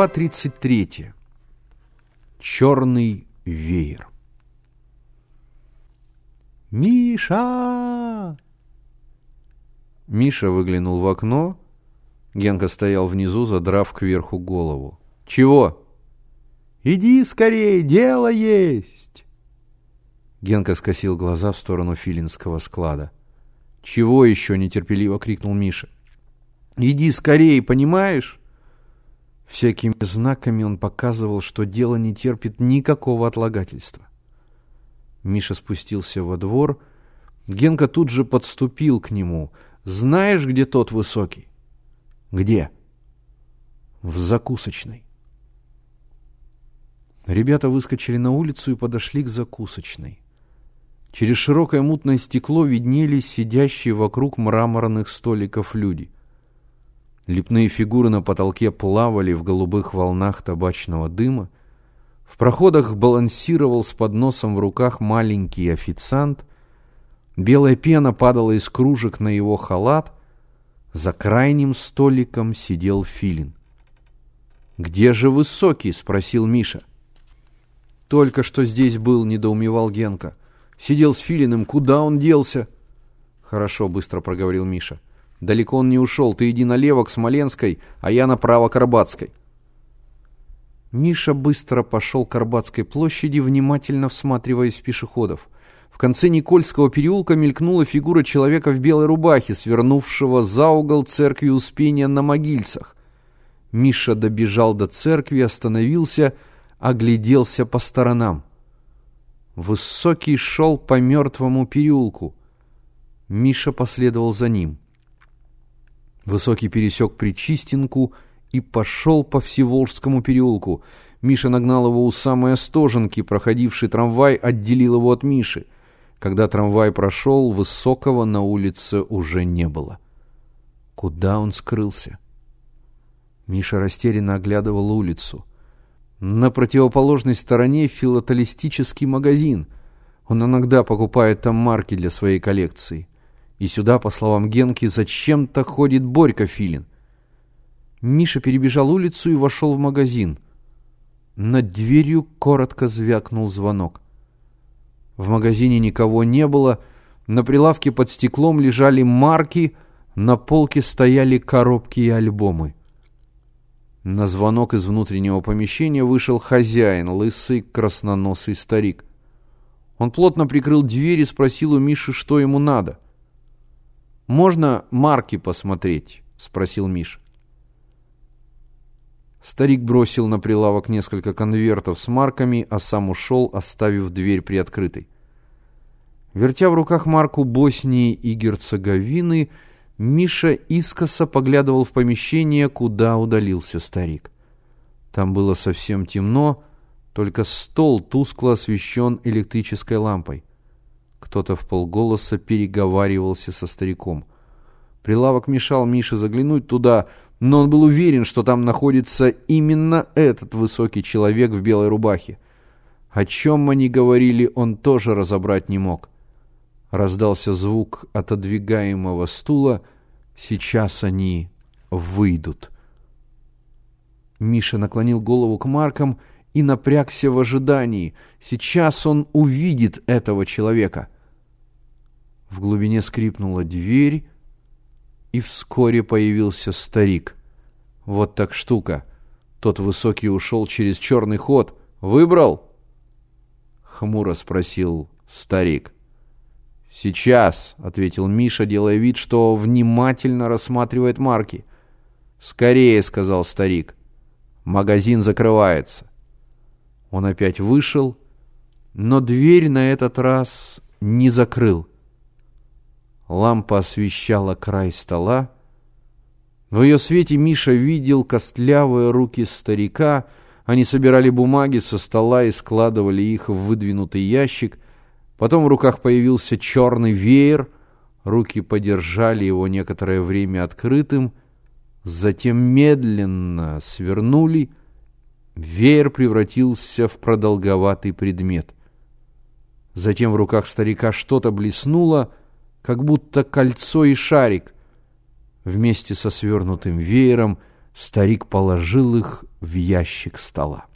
Глава 33. Черный веер. «Миша!» Миша выглянул в окно. Генка стоял внизу, задрав кверху голову. «Чего?» «Иди скорее, дело есть!» Генка скосил глаза в сторону филинского склада. «Чего еще?» — нетерпеливо крикнул Миша. «Иди скорее, понимаешь?» Всякими знаками он показывал, что дело не терпит никакого отлагательства. Миша спустился во двор. Генка тут же подступил к нему. «Знаешь, где тот высокий?» «Где?» «В закусочной». Ребята выскочили на улицу и подошли к закусочной. Через широкое мутное стекло виднелись сидящие вокруг мраморных столиков люди. Лепные фигуры на потолке плавали в голубых волнах табачного дыма. В проходах балансировал с подносом в руках маленький официант. Белая пена падала из кружек на его халат. За крайним столиком сидел Филин. «Где же Высокий?» — спросил Миша. «Только что здесь был», — недоумевал Генка. Сидел с Филиным, куда он делся? Хорошо, быстро проговорил Миша. Далеко он не ушел, ты иди налево к Смоленской, а я направо к Арбатской. Миша быстро пошел к Арбатской площади, внимательно всматриваясь в пешеходов. В конце Никольского переулка мелькнула фигура человека в белой рубахе, свернувшего за угол церкви Успения на Могильцах. Миша добежал до церкви, остановился, огляделся по сторонам. Высокий шел по мертвому переулку. Миша последовал за ним. Высокий пересек Причистинку и пошел по Всеволжскому переулку. Миша нагнал его у самой Остоженки, проходивший трамвай отделил его от Миши. Когда трамвай прошел, Высокого на улице уже не было. Куда он скрылся? Миша растерянно оглядывал улицу. На противоположной стороне филателистический магазин. Он иногда покупает там марки для своей коллекции. И сюда, по словам Генки, зачем-то ходит Борька Филин. Миша перебежал улицу и вошел в магазин. Над дверью коротко звякнул звонок. В магазине никого не было. На прилавке под стеклом лежали марки, на полке стояли коробки и альбомы. На звонок из внутреннего помещения вышел хозяин, лысый красноносый старик. Он плотно прикрыл дверь и спросил у Миши, что ему надо. «Можно марки посмотреть?» — спросил Миш. Старик бросил на прилавок несколько конвертов с марками, а сам ушел, оставив дверь приоткрытой. Вертя в руках марку Боснии и Герцеговины, Миша искоса поглядывал в помещение, куда удалился старик. Там было совсем темно, только стол тускло освещен электрической лампой. Кто-то в полголоса переговаривался со стариком. Прилавок мешал Мише заглянуть туда, но он был уверен, что там находится именно этот высокий человек в белой рубахе. О чем они говорили, он тоже разобрать не мог. Раздался звук отодвигаемого стула. Сейчас они выйдут. Миша наклонил голову к Маркам и напрягся в ожидании. Сейчас он увидит этого человека. В глубине скрипнула дверь, и вскоре появился старик. Вот так штука. Тот высокий ушел через черный ход. «Выбрал?» — хмуро спросил старик. — «Сейчас», — ответил Миша, делая вид, что внимательно рассматривает марки. «Скорее», — сказал старик. «Магазин закрывается». Он опять вышел, но дверь на этот раз не закрыл. Лампа освещала край стола. В ее свете Миша видел костлявые руки старика. Они собирали бумаги со стола и складывали их в выдвинутый ящик — Потом в руках появился черный веер, руки подержали его некоторое время открытым, затем медленно свернули, веер превратился в продолговатый предмет. Затем в руках старика что-то блеснуло, как будто кольцо и шарик. Вместе со свернутым веером Старик положил их в ящик стола.